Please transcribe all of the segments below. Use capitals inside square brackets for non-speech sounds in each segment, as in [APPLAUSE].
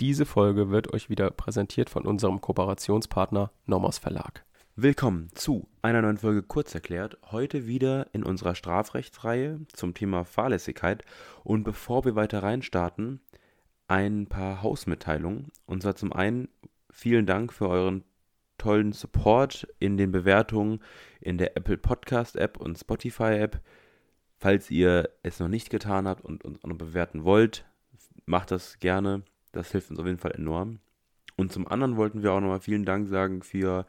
diese Folge wird euch wieder präsentiert von unserem Kooperationspartner Nomos Verlag. Willkommen zu einer neuen Folge Kurzerklärt. Heute wieder in unserer Strafrechtsreihe zum Thema Fahrlässigkeit. Und bevor wir weiter reinstarten, ein paar Hausmitteilungen. Und zwar zum einen vielen Dank für euren tollen Support in den Bewertungen in der Apple Podcast App und Spotify App. Falls ihr es noch nicht getan habt und uns noch bewerten wollt, macht das gerne. Das hilft uns auf jeden Fall enorm. Und zum anderen wollten wir auch nochmal vielen Dank sagen für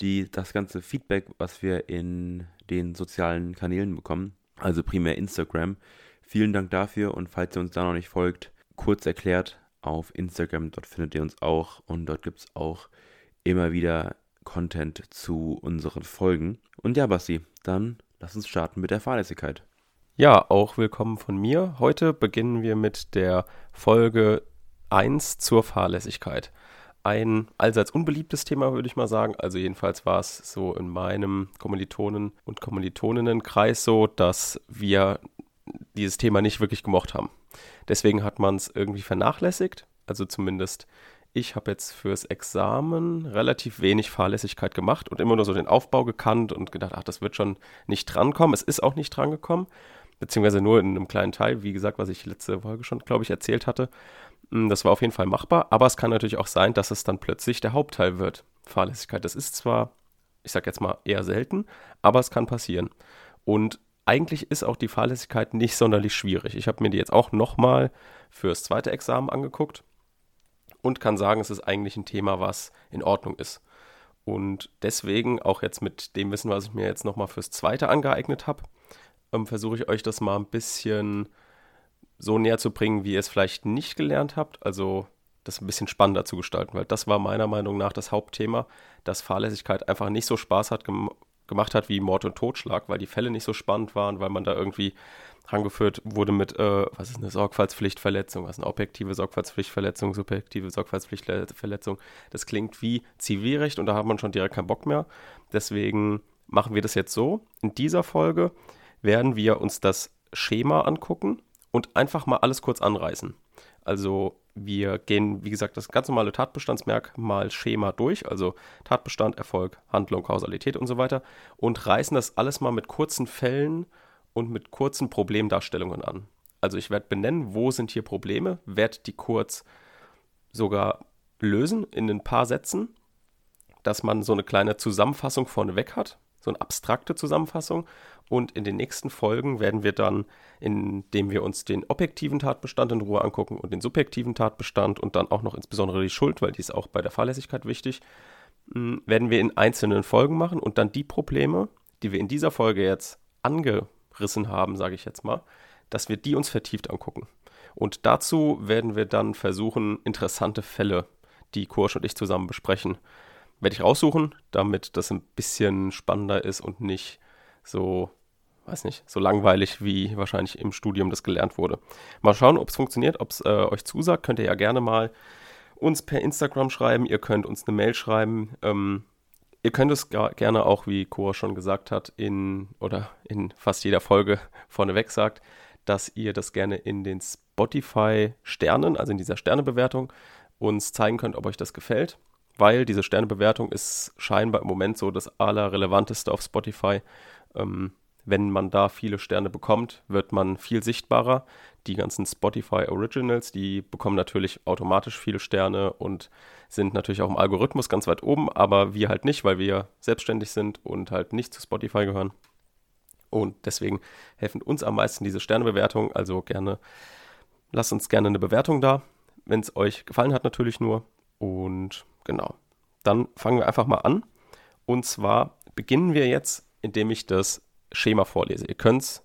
die, das ganze Feedback, was wir in den sozialen Kanälen bekommen, also primär Instagram. Vielen Dank dafür und falls ihr uns da noch nicht folgt, kurz erklärt auf Instagram, dort findet ihr uns auch und dort gibt es auch immer wieder Content zu unseren Folgen. Und ja, Basti, dann lass uns starten mit der Fahrlässigkeit. Ja, auch willkommen von mir. Heute beginnen wir mit der Folge 1 zur Fahrlässigkeit. Ein allseits unbeliebtes Thema, würde ich mal sagen. Also jedenfalls war es so in meinem Kommilitonen- und Kommilitoninnenkreis so, dass wir dieses Thema nicht wirklich gemocht haben. Deswegen hat man es irgendwie vernachlässigt. Also zumindest ich habe jetzt fürs Examen relativ wenig Fahrlässigkeit gemacht und immer nur so den Aufbau gekannt und gedacht, ach, das wird schon nicht drankommen. Es ist auch nicht drangekommen, beziehungsweise nur in einem kleinen Teil, wie gesagt, was ich letzte Folge schon, glaube ich, erzählt hatte. Hm, das war auf jeden Fall machbar, aber es kann natürlich auch sein, dass es dann plötzlich der Hauptteil wird. Fahrlässigkeit, das ist zwar, ich sage jetzt mal, eher selten, aber es kann passieren. Und eigentlich ist auch die Fahrlässigkeit nicht sonderlich schwierig. Ich habe mir die jetzt auch nochmal fürs zweite Examen angeguckt und kann sagen, es ist eigentlich ein Thema, was in Ordnung ist. Und deswegen, auch jetzt mit dem Wissen, was ich mir jetzt nochmal fürs zweite angeeignet habe, ähm, versuche ich euch das mal ein bisschen so näher zu bringen, wie ihr es vielleicht nicht gelernt habt. Also das ein bisschen spannender zu gestalten, weil das war meiner Meinung nach das Hauptthema, dass Fahrlässigkeit einfach nicht so Spaß hat gem gemacht hat wie Mord und Totschlag, weil die Fälle nicht so spannend waren, weil man da irgendwie rangeführt wurde mit, äh, was ist eine Sorgfaltspflichtverletzung, was ist eine objektive Sorgfaltspflichtverletzung, subjektive Sorgfaltspflichtverletzung. Das klingt wie Zivilrecht und da hat man schon direkt keinen Bock mehr. Deswegen machen wir das jetzt so. In dieser Folge werden wir uns das Schema angucken und einfach mal alles kurz anreißen. Also wir gehen, wie gesagt, das ganz normale Tatbestandsmerkmal-Schema durch, also Tatbestand, Erfolg, Handlung, Kausalität und so weiter, und reißen das alles mal mit kurzen Fällen und mit kurzen Problemdarstellungen an. Also ich werde benennen, wo sind hier Probleme, werde die kurz sogar lösen in ein paar Sätzen, dass man so eine kleine Zusammenfassung vorneweg hat, so eine abstrakte Zusammenfassung. Und in den nächsten Folgen werden wir dann, indem wir uns den objektiven Tatbestand in Ruhe angucken und den subjektiven Tatbestand und dann auch noch insbesondere die Schuld, weil die ist auch bei der Fahrlässigkeit wichtig, hm, werden wir in einzelnen Folgen machen und dann die Probleme, die wir in dieser Folge jetzt angerissen haben, sage ich jetzt mal, dass wir die uns vertieft angucken. Und dazu werden wir dann versuchen, interessante Fälle, die Kursch und ich zusammen besprechen, werde ich raussuchen, damit das ein bisschen spannender ist und nicht so, weiß nicht, so langweilig, wie wahrscheinlich im Studium das gelernt wurde. Mal schauen, ob es funktioniert, ob es äh, euch zusagt. Könnt ihr ja gerne mal uns per Instagram schreiben. Ihr könnt uns eine Mail schreiben. Ähm, ihr könnt es gerne auch, wie Cora schon gesagt hat, in oder in fast jeder Folge [LAUGHS] vorneweg sagt, dass ihr das gerne in den Spotify Sternen, also in dieser Sternebewertung, uns zeigen könnt, ob euch das gefällt weil diese Sternebewertung ist scheinbar im Moment so das Allerrelevanteste auf Spotify. Ähm, wenn man da viele Sterne bekommt, wird man viel sichtbarer. Die ganzen Spotify Originals, die bekommen natürlich automatisch viele Sterne und sind natürlich auch im Algorithmus ganz weit oben, aber wir halt nicht, weil wir selbstständig sind und halt nicht zu Spotify gehören. Und deswegen helfen uns am meisten diese Sternebewertung. Also gerne, lasst uns gerne eine Bewertung da, wenn es euch gefallen hat natürlich nur. Und Genau. Dann fangen wir einfach mal an. Und zwar beginnen wir jetzt, indem ich das Schema vorlese. Ihr könnt es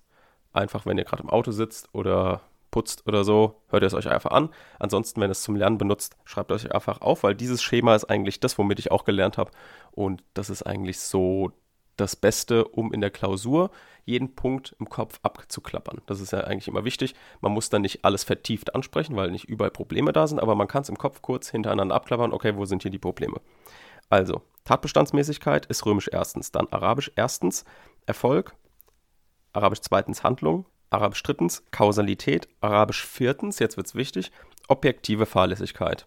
einfach, wenn ihr gerade im Auto sitzt oder putzt oder so, hört ihr es euch einfach an. Ansonsten, wenn ihr es zum Lernen benutzt, schreibt euch einfach auf, weil dieses Schema ist eigentlich das, womit ich auch gelernt habe. Und das ist eigentlich so das Beste, um in der Klausur jeden Punkt im Kopf abzuklappern. Das ist ja eigentlich immer wichtig. Man muss dann nicht alles vertieft ansprechen, weil nicht überall Probleme da sind, aber man kann es im Kopf kurz hintereinander abklappern. Okay, wo sind hier die Probleme? Also, Tatbestandsmäßigkeit ist römisch erstens, dann arabisch erstens Erfolg, arabisch zweitens Handlung, arabisch drittens Kausalität, arabisch viertens, jetzt wird es wichtig, objektive Fahrlässigkeit.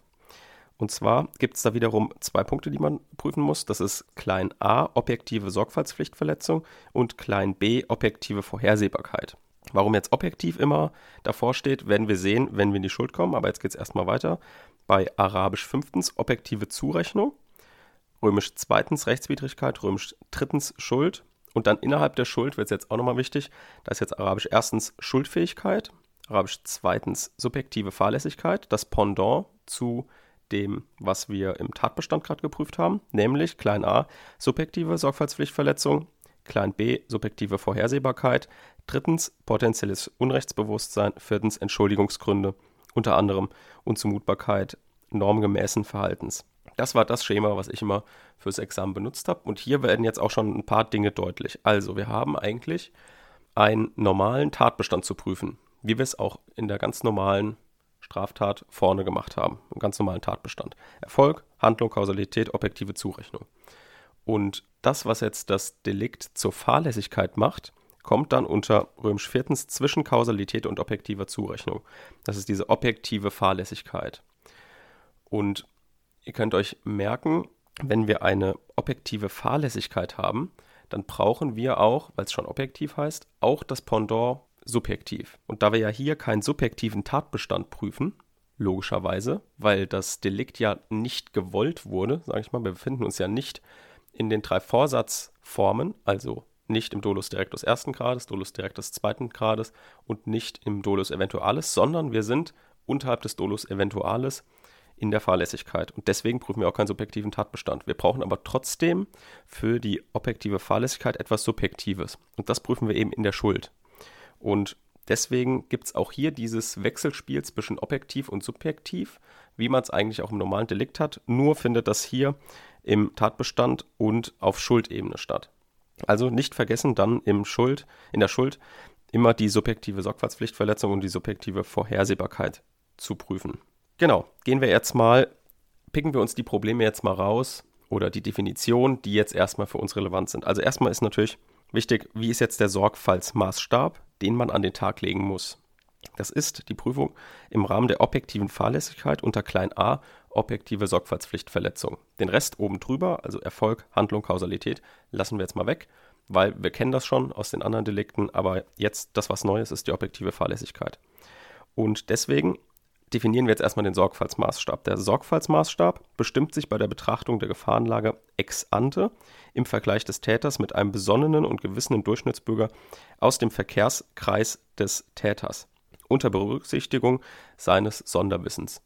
Und zwar gibt es da wiederum zwei Punkte, die man prüfen muss. Das ist klein a, objektive Sorgfaltspflichtverletzung und klein b, objektive Vorhersehbarkeit. Warum jetzt objektiv immer davor steht, werden wir sehen, wenn wir in die Schuld kommen. Aber jetzt geht es erstmal weiter. Bei Arabisch fünftens objektive Zurechnung, Römisch zweitens Rechtswidrigkeit, Römisch drittens Schuld. Und dann innerhalb der Schuld wird es jetzt auch nochmal wichtig. Da ist jetzt Arabisch erstens Schuldfähigkeit, Arabisch zweitens subjektive Fahrlässigkeit, das Pendant zu dem, was wir im Tatbestand gerade geprüft haben, nämlich klein a subjektive Sorgfaltspflichtverletzung, klein b subjektive Vorhersehbarkeit, drittens potenzielles Unrechtsbewusstsein, viertens Entschuldigungsgründe, unter anderem Unzumutbarkeit normgemäßen Verhaltens. Das war das Schema, was ich immer fürs Examen benutzt habe. Und hier werden jetzt auch schon ein paar Dinge deutlich. Also, wir haben eigentlich einen normalen Tatbestand zu prüfen, wie wir es auch in der ganz normalen Straftat vorne gemacht haben, im ganz normalen Tatbestand. Erfolg, Handlung, Kausalität, objektive Zurechnung. Und das, was jetzt das Delikt zur Fahrlässigkeit macht, kommt dann unter römisch viertens zwischen Kausalität und objektiver Zurechnung. Das ist diese objektive Fahrlässigkeit. Und ihr könnt euch merken, wenn wir eine objektive Fahrlässigkeit haben, dann brauchen wir auch, weil es schon objektiv heißt, auch das Pendant subjektiv. Und da wir ja hier keinen subjektiven Tatbestand prüfen, logischerweise, weil das Delikt ja nicht gewollt wurde, sage ich mal, wir befinden uns ja nicht in den drei Vorsatzformen, also nicht im Dolus directus ersten Grades, Dolus directus zweiten Grades und nicht im Dolus eventualis, sondern wir sind unterhalb des Dolus eventualis in der Fahrlässigkeit. Und deswegen prüfen wir auch keinen subjektiven Tatbestand. Wir brauchen aber trotzdem für die objektive Fahrlässigkeit etwas Subjektives. Und das prüfen wir eben in der Schuld. Und deswegen gibt es auch hier dieses Wechselspiel zwischen objektiv und subjektiv, wie man es eigentlich auch im normalen Delikt hat. Nur findet das hier im Tatbestand und auf Schuldebene statt. Also nicht vergessen, dann im Schuld, in der Schuld immer die subjektive Sorgfaltspflichtverletzung und die subjektive Vorhersehbarkeit zu prüfen. Genau, gehen wir jetzt mal, picken wir uns die Probleme jetzt mal raus oder die Definition, die jetzt erstmal für uns relevant sind. Also erstmal ist natürlich wichtig, wie ist jetzt der Sorgfaltsmaßstab? den man an den Tag legen muss. Das ist die Prüfung im Rahmen der objektiven Fahrlässigkeit unter klein a objektive Sorgfaltspflichtverletzung. Den Rest oben drüber, also Erfolg, Handlung, Kausalität, lassen wir jetzt mal weg, weil wir kennen das schon aus den anderen Delikten, aber jetzt das, was Neues ist, die objektive Fahrlässigkeit. Und deswegen definieren wir jetzt erstmal den Sorgfaltsmaßstab. Der Sorgfaltsmaßstab bestimmt sich bei der Betrachtung der Gefahrenlage ex ante im Vergleich des Täters mit einem besonnenen und gewissenen Durchschnittsbürger aus dem Verkehrskreis des Täters unter Berücksichtigung seines Sonderwissens.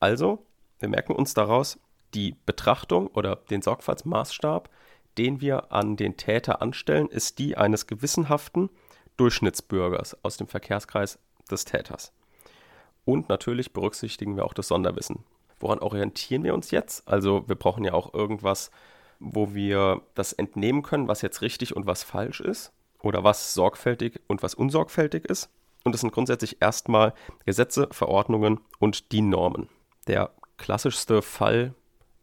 Also, wir merken uns daraus, die Betrachtung oder den Sorgfaltsmaßstab, den wir an den Täter anstellen, ist die eines gewissenhaften Durchschnittsbürgers aus dem Verkehrskreis des Täters. Und natürlich berücksichtigen wir auch das Sonderwissen. Woran orientieren wir uns jetzt? Also wir brauchen ja auch irgendwas, wo wir das entnehmen können, was jetzt richtig und was falsch ist oder was sorgfältig und was unsorgfältig ist. Und das sind grundsätzlich erstmal Gesetze, Verordnungen und die Normen. Der klassischste Fall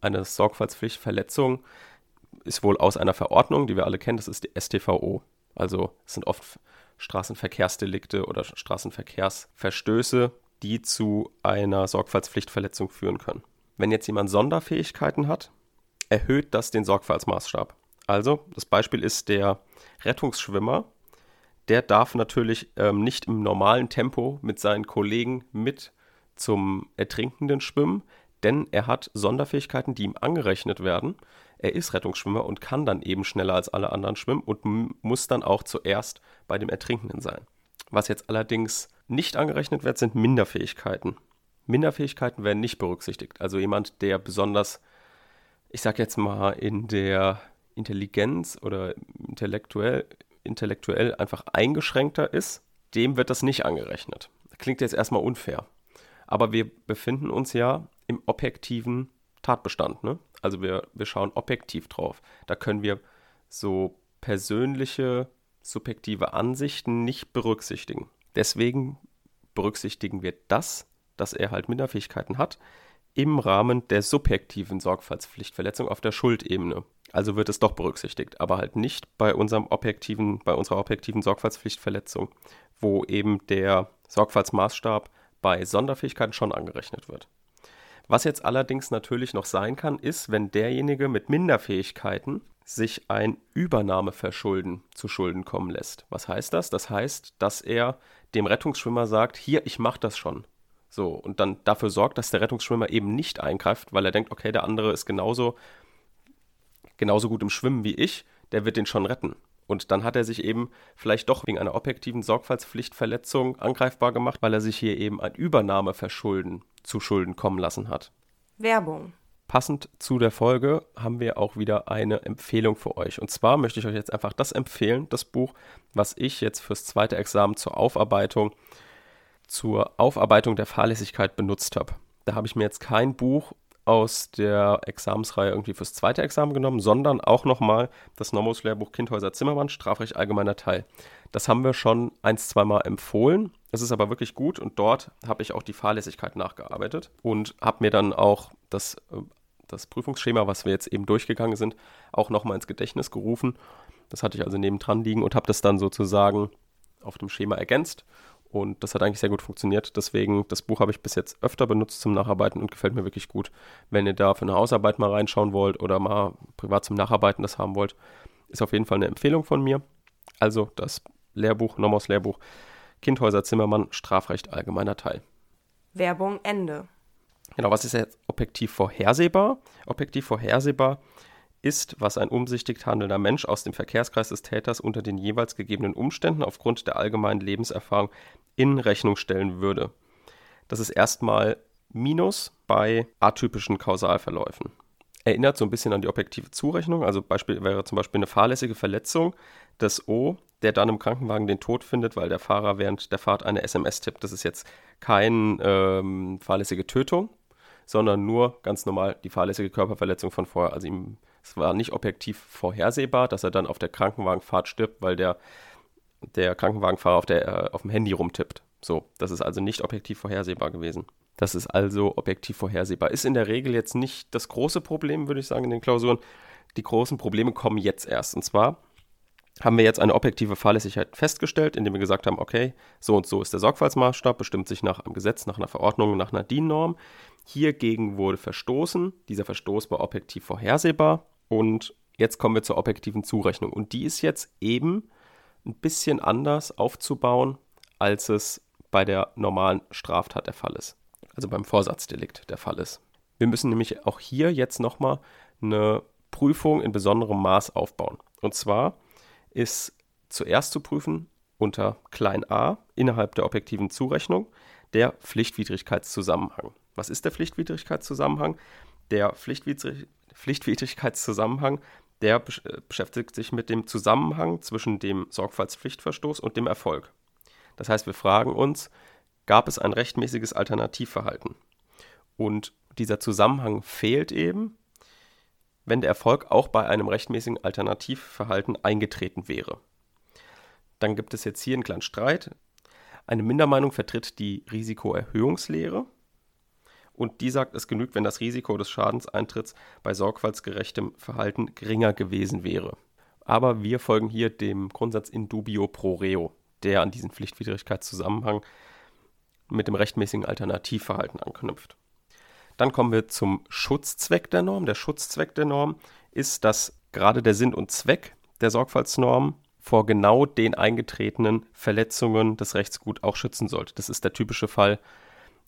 einer Sorgfaltspflichtverletzung ist wohl aus einer Verordnung, die wir alle kennen, das ist die STVO. Also es sind oft Straßenverkehrsdelikte oder Straßenverkehrsverstöße, die zu einer Sorgfaltspflichtverletzung führen können. Wenn jetzt jemand Sonderfähigkeiten hat, erhöht das den Sorgfaltsmaßstab. Also, das Beispiel ist der Rettungsschwimmer. Der darf natürlich ähm, nicht im normalen Tempo mit seinen Kollegen mit zum Ertrinkenden schwimmen, denn er hat Sonderfähigkeiten, die ihm angerechnet werden. Er ist Rettungsschwimmer und kann dann eben schneller als alle anderen schwimmen und muss dann auch zuerst bei dem Ertrinkenden sein. Was jetzt allerdings nicht angerechnet wird, sind Minderfähigkeiten. Minderfähigkeiten werden nicht berücksichtigt. Also jemand, der besonders, ich sag jetzt mal, in der Intelligenz oder intellektuell, intellektuell einfach eingeschränkter ist, dem wird das nicht angerechnet. Klingt jetzt erstmal unfair. Aber wir befinden uns ja im objektiven Tatbestand. Ne? Also wir, wir schauen objektiv drauf. Da können wir so persönliche, subjektive Ansichten nicht berücksichtigen. Deswegen berücksichtigen wir das, dass er halt Minderfähigkeiten hat, im Rahmen der subjektiven Sorgfaltspflichtverletzung auf der Schuldebene. Also wird es doch berücksichtigt, aber halt nicht bei unserem objektiven, bei unserer objektiven Sorgfaltspflichtverletzung, wo eben der Sorgfaltsmaßstab bei Sonderfähigkeiten schon angerechnet wird. Was jetzt allerdings natürlich noch sein kann, ist, wenn derjenige mit Minderfähigkeiten sich ein Übernahmeverschulden zu Schulden kommen lässt. Was heißt das? Das heißt, dass er dem Rettungsschwimmer sagt, hier, ich mache das schon. So, und dann dafür sorgt, dass der Rettungsschwimmer eben nicht eingreift, weil er denkt, okay, der andere ist genauso, genauso gut im Schwimmen wie ich, der wird den schon retten. Und dann hat er sich eben vielleicht doch wegen einer objektiven Sorgfaltspflichtverletzung angreifbar gemacht, weil er sich hier eben ein Übernahmeverschulden zu Schulden kommen lassen hat. Werbung. Passend zu der Folge haben wir auch wieder eine Empfehlung für euch. Und zwar möchte ich euch jetzt einfach das empfehlen, das Buch, was ich jetzt fürs zweite Examen zur Aufarbeitung, zur Aufarbeitung der Fahrlässigkeit benutzt habe. Da habe ich mir jetzt kein Buch aus der Examensreihe irgendwie fürs zweite Examen genommen, sondern auch nochmal das Normos-Lehrbuch Kindhäuser Zimmermann, Strafrecht allgemeiner Teil. Das haben wir schon ein, zweimal empfohlen. Es ist aber wirklich gut und dort habe ich auch die Fahrlässigkeit nachgearbeitet und habe mir dann auch das äh, das Prüfungsschema, was wir jetzt eben durchgegangen sind, auch nochmal ins Gedächtnis gerufen. Das hatte ich also nebendran liegen und habe das dann sozusagen auf dem Schema ergänzt. Und das hat eigentlich sehr gut funktioniert. Deswegen, das Buch habe ich bis jetzt öfter benutzt zum Nacharbeiten und gefällt mir wirklich gut. Wenn ihr da für eine Hausarbeit mal reinschauen wollt oder mal privat zum Nacharbeiten das haben wollt, ist auf jeden Fall eine Empfehlung von mir. Also das Lehrbuch, Nomos Lehrbuch, Kindhäuser Zimmermann, Strafrecht allgemeiner Teil. Werbung Ende. Genau, was ist jetzt objektiv vorhersehbar? Objektiv vorhersehbar ist, was ein umsichtig handelnder Mensch aus dem Verkehrskreis des Täters unter den jeweils gegebenen Umständen aufgrund der allgemeinen Lebenserfahrung in Rechnung stellen würde. Das ist erstmal Minus bei atypischen Kausalverläufen. Erinnert so ein bisschen an die objektive Zurechnung. Also Beispiel wäre zum Beispiel eine fahrlässige Verletzung des O, der dann im Krankenwagen den Tod findet, weil der Fahrer während der Fahrt eine SMS tippt. Das ist jetzt keine ähm, fahrlässige Tötung, sondern nur ganz normal die fahrlässige Körperverletzung von vorher. Also ihm, es war nicht objektiv vorhersehbar, dass er dann auf der Krankenwagenfahrt stirbt, weil der, der Krankenwagenfahrer auf, der, äh, auf dem Handy rumtippt. So, das ist also nicht objektiv vorhersehbar gewesen. Das ist also objektiv vorhersehbar. Ist in der Regel jetzt nicht das große Problem, würde ich sagen, in den Klausuren. Die großen Probleme kommen jetzt erst. Und zwar haben wir jetzt eine objektive Fahrlässigkeit festgestellt, indem wir gesagt haben, okay, so und so ist der Sorgfaltsmaßstab, bestimmt sich nach einem Gesetz, nach einer Verordnung, nach einer DIN-Norm. Hiergegen wurde verstoßen. Dieser Verstoß war objektiv vorhersehbar. Und jetzt kommen wir zur objektiven Zurechnung. Und die ist jetzt eben ein bisschen anders aufzubauen, als es bei der normalen Straftat der Fall ist. Also beim Vorsatzdelikt der Fall ist. Wir müssen nämlich auch hier jetzt nochmal eine Prüfung in besonderem Maß aufbauen. Und zwar ist zuerst zu prüfen unter klein a innerhalb der objektiven Zurechnung der Pflichtwidrigkeitszusammenhang. Was ist der Pflichtwidrigkeitszusammenhang? Der Pflichtwidrig Pflichtwidrigkeitszusammenhang, der äh, beschäftigt sich mit dem Zusammenhang zwischen dem Sorgfaltspflichtverstoß und dem Erfolg. Das heißt, wir fragen uns, gab es ein rechtmäßiges Alternativverhalten? Und dieser Zusammenhang fehlt eben, wenn der Erfolg auch bei einem rechtmäßigen Alternativverhalten eingetreten wäre. Dann gibt es jetzt hier einen kleinen Streit. Eine Mindermeinung vertritt die Risikoerhöhungslehre und die sagt, es genügt, wenn das Risiko des Schadenseintritts bei sorgfaltsgerechtem Verhalten geringer gewesen wäre. Aber wir folgen hier dem Grundsatz in dubio pro reo, der an diesen Pflichtwidrigkeitszusammenhang mit dem rechtmäßigen Alternativverhalten anknüpft. Dann kommen wir zum Schutzzweck der Norm. Der Schutzzweck der Norm ist, dass gerade der Sinn und Zweck der Sorgfaltsnorm vor genau den eingetretenen Verletzungen des Rechtsgut auch schützen sollte. Das ist der typische Fall,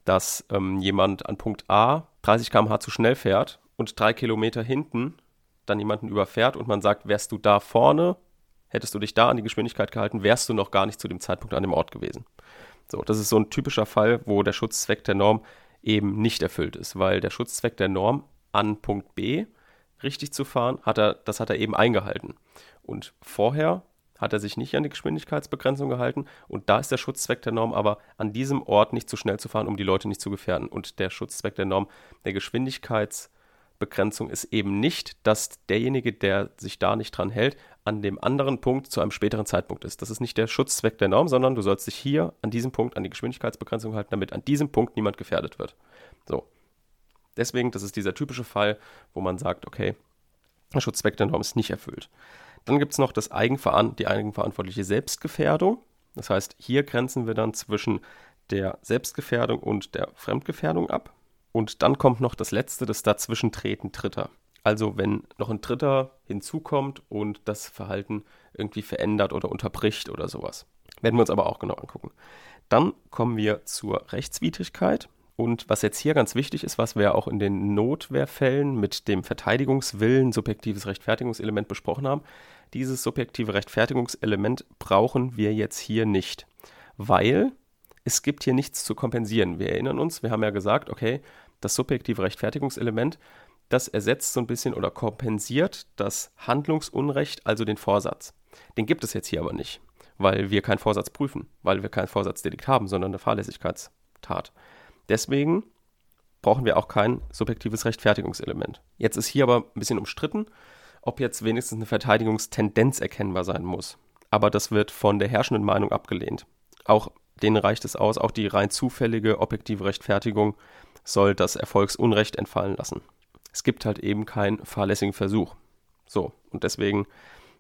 dass ähm, jemand an Punkt A 30 km/h zu schnell fährt und drei Kilometer hinten dann jemanden überfährt und man sagt, wärst du da vorne, hättest du dich da an die Geschwindigkeit gehalten, wärst du noch gar nicht zu dem Zeitpunkt an dem Ort gewesen. So, das ist so ein typischer Fall, wo der Schutzzweck der Norm eben nicht erfüllt ist, weil der Schutzzweck der Norm an Punkt B richtig zu fahren, hat er, das hat er eben eingehalten. Und vorher hat er sich nicht an die Geschwindigkeitsbegrenzung gehalten und da ist der Schutzzweck der Norm aber an diesem Ort nicht zu schnell zu fahren, um die Leute nicht zu gefährden. Und der Schutzzweck der Norm der Geschwindigkeitsbegrenzung ist eben nicht, dass derjenige, der sich da nicht dran hält, an dem anderen Punkt zu einem späteren Zeitpunkt ist. Das ist nicht der Schutzzweck der Norm, sondern du sollst dich hier an diesem Punkt an die Geschwindigkeitsbegrenzung halten, damit an diesem Punkt niemand gefährdet wird. So. Deswegen, das ist dieser typische Fall, wo man sagt, okay, der Schutzzweck der Norm ist nicht erfüllt. Dann gibt es noch das Eigenveran die eigenverantwortliche Selbstgefährdung. Das heißt, hier grenzen wir dann zwischen der Selbstgefährdung und der Fremdgefährdung ab. Und dann kommt noch das letzte, das Dazwischentreten Dritter. Also wenn noch ein Dritter hinzukommt und das Verhalten irgendwie verändert oder unterbricht oder sowas. Werden wir uns aber auch genau angucken. Dann kommen wir zur Rechtswidrigkeit. Und was jetzt hier ganz wichtig ist, was wir auch in den Notwehrfällen mit dem Verteidigungswillen, subjektives Rechtfertigungselement besprochen haben, dieses subjektive Rechtfertigungselement brauchen wir jetzt hier nicht, weil es gibt hier nichts zu kompensieren. Wir erinnern uns, wir haben ja gesagt, okay, das subjektive Rechtfertigungselement, das ersetzt so ein bisschen oder kompensiert das Handlungsunrecht, also den Vorsatz. Den gibt es jetzt hier aber nicht, weil wir keinen Vorsatz prüfen, weil wir kein Vorsatzdelikt haben, sondern eine Fahrlässigkeitstat. Deswegen brauchen wir auch kein subjektives Rechtfertigungselement. Jetzt ist hier aber ein bisschen umstritten, ob jetzt wenigstens eine Verteidigungstendenz erkennbar sein muss. Aber das wird von der herrschenden Meinung abgelehnt. Auch denen reicht es aus, auch die rein zufällige objektive Rechtfertigung soll das Erfolgsunrecht entfallen lassen. Es gibt halt eben keinen fahrlässigen Versuch. So, und deswegen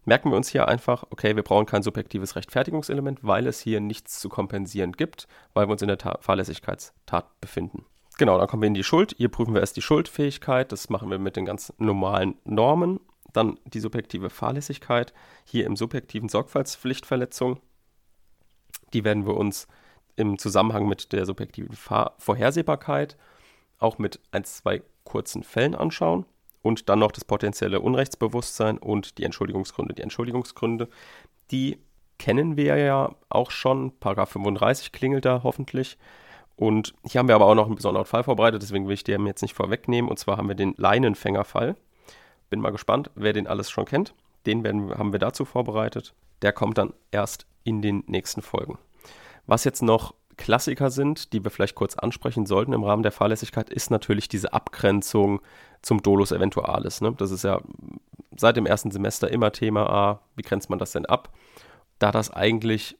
merken wir uns hier einfach, okay, wir brauchen kein subjektives Rechtfertigungselement, weil es hier nichts zu kompensieren gibt, weil wir uns in der Ta Fahrlässigkeitstat befinden. Genau, dann kommen wir in die Schuld. Hier prüfen wir erst die Schuldfähigkeit. Das machen wir mit den ganz normalen Normen. Dann die subjektive Fahrlässigkeit. Hier im subjektiven Sorgfaltspflichtverletzung. Die werden wir uns im Zusammenhang mit der subjektiven Fahr Vorhersehbarkeit auch mit ein, zwei kurzen Fällen anschauen und dann noch das potenzielle Unrechtsbewusstsein und die Entschuldigungsgründe. Die Entschuldigungsgründe, die kennen wir ja auch schon. Paragraph 35 klingelt da hoffentlich. Und hier haben wir aber auch noch einen besonderen Fall vorbereitet, deswegen will ich den jetzt nicht vorwegnehmen. Und zwar haben wir den Leinenfängerfall. Bin mal gespannt, wer den alles schon kennt. Den werden, haben wir dazu vorbereitet. Der kommt dann erst in den nächsten Folgen. Was jetzt noch Klassiker sind, die wir vielleicht kurz ansprechen sollten im Rahmen der Fahrlässigkeit, ist natürlich diese Abgrenzung zum Dolus Eventualis. Ne? Das ist ja seit dem ersten Semester immer Thema A. Wie grenzt man das denn ab? Da das eigentlich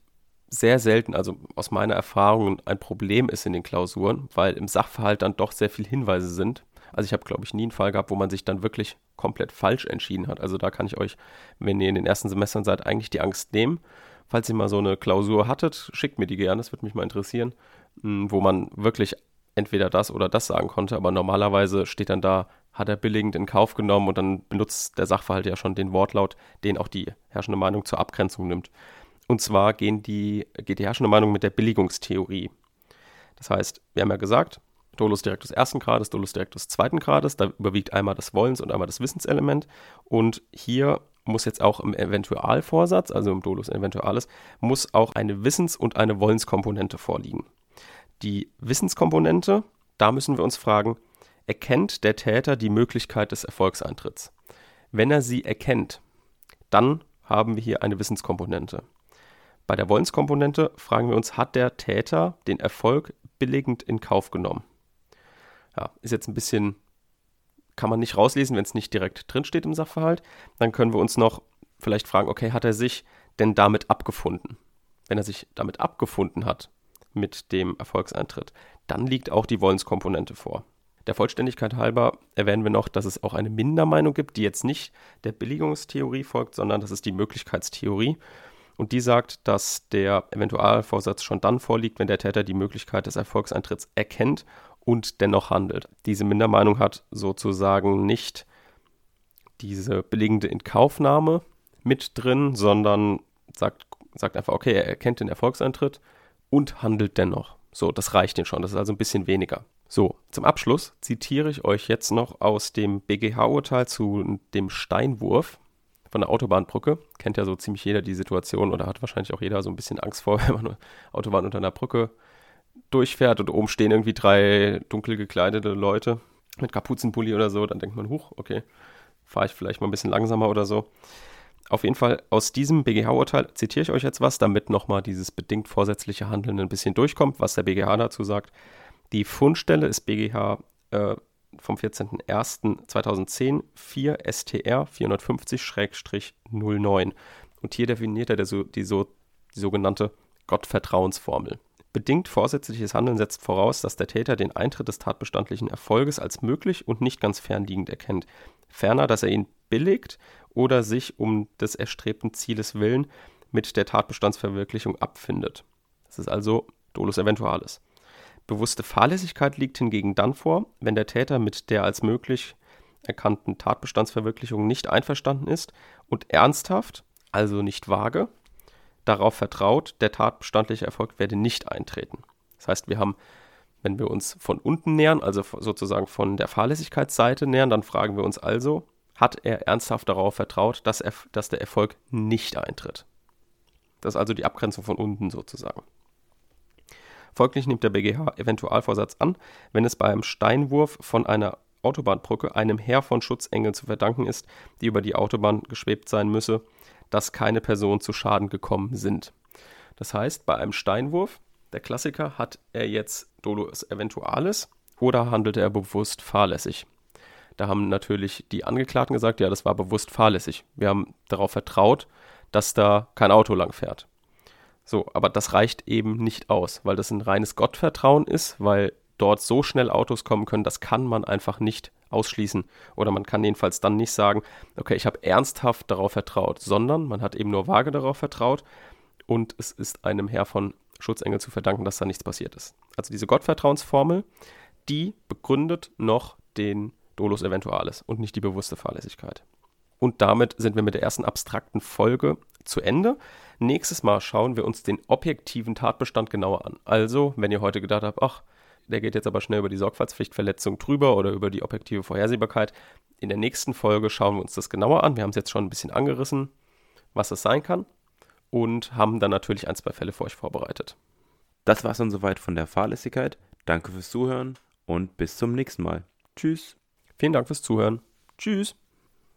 sehr selten, also aus meiner Erfahrung, ein Problem ist in den Klausuren, weil im Sachverhalt dann doch sehr viele Hinweise sind. Also ich habe, glaube ich, nie einen Fall gehabt, wo man sich dann wirklich komplett falsch entschieden hat. Also da kann ich euch, wenn ihr in den ersten Semestern seid, eigentlich die Angst nehmen. Falls ihr mal so eine Klausur hattet, schickt mir die gerne, das würde mich mal interessieren, hm, wo man wirklich entweder das oder das sagen konnte, aber normalerweise steht dann da, hat er billigend in Kauf genommen und dann benutzt der Sachverhalt ja schon den Wortlaut, den auch die herrschende Meinung zur Abgrenzung nimmt. Und zwar gehen die, geht die herrschende Meinung mit der Billigungstheorie. Das heißt, wir haben ja gesagt, Dolus directus ersten Grades, Dolus directus zweiten Grades, da überwiegt einmal das Wollens- und einmal das Wissenselement. Und hier muss jetzt auch im Eventualvorsatz, also im Dolus Eventualis, muss auch eine Wissens- und eine Wollenskomponente vorliegen. Die Wissenskomponente, da müssen wir uns fragen, erkennt der Täter die Möglichkeit des Erfolgseintritts? Wenn er sie erkennt, dann haben wir hier eine Wissenskomponente. Bei der Wollenskomponente fragen wir uns, hat der Täter den Erfolg billigend in Kauf genommen? Ja, ist jetzt ein bisschen kann man nicht rauslesen, wenn es nicht direkt drinsteht im Sachverhalt. Dann können wir uns noch vielleicht fragen, okay, hat er sich denn damit abgefunden? Wenn er sich damit abgefunden hat mit dem Erfolgseintritt, dann liegt auch die Wollenskomponente vor. Der Vollständigkeit halber erwähnen wir noch, dass es auch eine Mindermeinung gibt, die jetzt nicht der Billigungstheorie folgt, sondern das ist die Möglichkeitstheorie. Und die sagt, dass der Eventualvorsatz schon dann vorliegt, wenn der Täter die Möglichkeit des Erfolgseintritts erkennt und dennoch handelt. Diese Mindermeinung hat sozusagen nicht diese billigende Inkaufnahme mit drin, sondern sagt, sagt einfach, okay, er erkennt den Erfolgseintritt und handelt dennoch. So, das reicht ihm schon. Das ist also ein bisschen weniger. So, zum Abschluss zitiere ich euch jetzt noch aus dem BGH-Urteil zu dem Steinwurf von der Autobahnbrücke. Kennt ja so ziemlich jeder die Situation oder hat wahrscheinlich auch jeder so ein bisschen Angst vor, [LAUGHS] wenn man eine Autobahn unter einer Brücke durchfährt und oben stehen irgendwie drei dunkel gekleidete Leute mit Kapuzenpulli oder so, dann denkt man, huch, okay, fahre ich vielleicht mal ein bisschen langsamer oder so. Auf jeden Fall aus diesem BGH-Urteil zitiere ich euch jetzt was, damit nochmal dieses bedingt vorsätzliche Handeln ein bisschen durchkommt, was der BGH dazu sagt. Die Fundstelle ist BGH äh, vom 14.01.2010 4 STR 450-09. Und hier definiert er der, die, so, die sogenannte Gottvertrauensformel. Bedingt vorsätzliches Handeln setzt voraus, dass der Täter den Eintritt des tatbestandlichen Erfolges als möglich und nicht ganz fernliegend erkennt. Ferner, dass er ihn billigt oder sich um des erstrebten Zieles willen mit der Tatbestandsverwirklichung abfindet. Das ist also dolus eventualis. Bewusste Fahrlässigkeit liegt hingegen dann vor, wenn der Täter mit der als möglich erkannten Tatbestandsverwirklichung nicht einverstanden ist und ernsthaft, also nicht vage, darauf vertraut, der tatbestandliche Erfolg werde nicht eintreten. Das heißt, wir haben, wenn wir uns von unten nähern, also sozusagen von der Fahrlässigkeitsseite nähern, dann fragen wir uns also, hat er ernsthaft darauf vertraut, dass, er, dass der Erfolg nicht eintritt? Das ist also die Abgrenzung von unten sozusagen. Folglich nimmt der BGH Eventualvorsatz an, wenn es beim Steinwurf von einer Autobahnbrücke einem Heer von Schutzengeln zu verdanken ist, die über die Autobahn geschwebt sein müsse, dass keine Personen zu Schaden gekommen sind. Das heißt, bei einem Steinwurf, der Klassiker, hat er jetzt Dolus Eventualis oder handelte er bewusst fahrlässig? Da haben natürlich die Angeklagten gesagt, ja, das war bewusst fahrlässig. Wir haben darauf vertraut, dass da kein Auto lang fährt. So, aber das reicht eben nicht aus, weil das ein reines Gottvertrauen ist, weil dort so schnell Autos kommen können, das kann man einfach nicht ausschließen. Oder man kann jedenfalls dann nicht sagen, okay, ich habe ernsthaft darauf vertraut, sondern man hat eben nur vage darauf vertraut und es ist einem Herr von Schutzengel zu verdanken, dass da nichts passiert ist. Also diese Gottvertrauensformel, die begründet noch den Dolus Eventualis und nicht die bewusste Fahrlässigkeit. Und damit sind wir mit der ersten abstrakten Folge zu Ende. Nächstes Mal schauen wir uns den objektiven Tatbestand genauer an. Also, wenn ihr heute gedacht habt, ach, der geht jetzt aber schnell über die Sorgfaltspflichtverletzung drüber oder über die objektive Vorhersehbarkeit. In der nächsten Folge schauen wir uns das genauer an. Wir haben es jetzt schon ein bisschen angerissen, was es sein kann und haben dann natürlich ein, zwei Fälle für euch vorbereitet. Das war's dann soweit von der Fahrlässigkeit. Danke fürs Zuhören und bis zum nächsten Mal. Tschüss. Vielen Dank fürs Zuhören. Tschüss.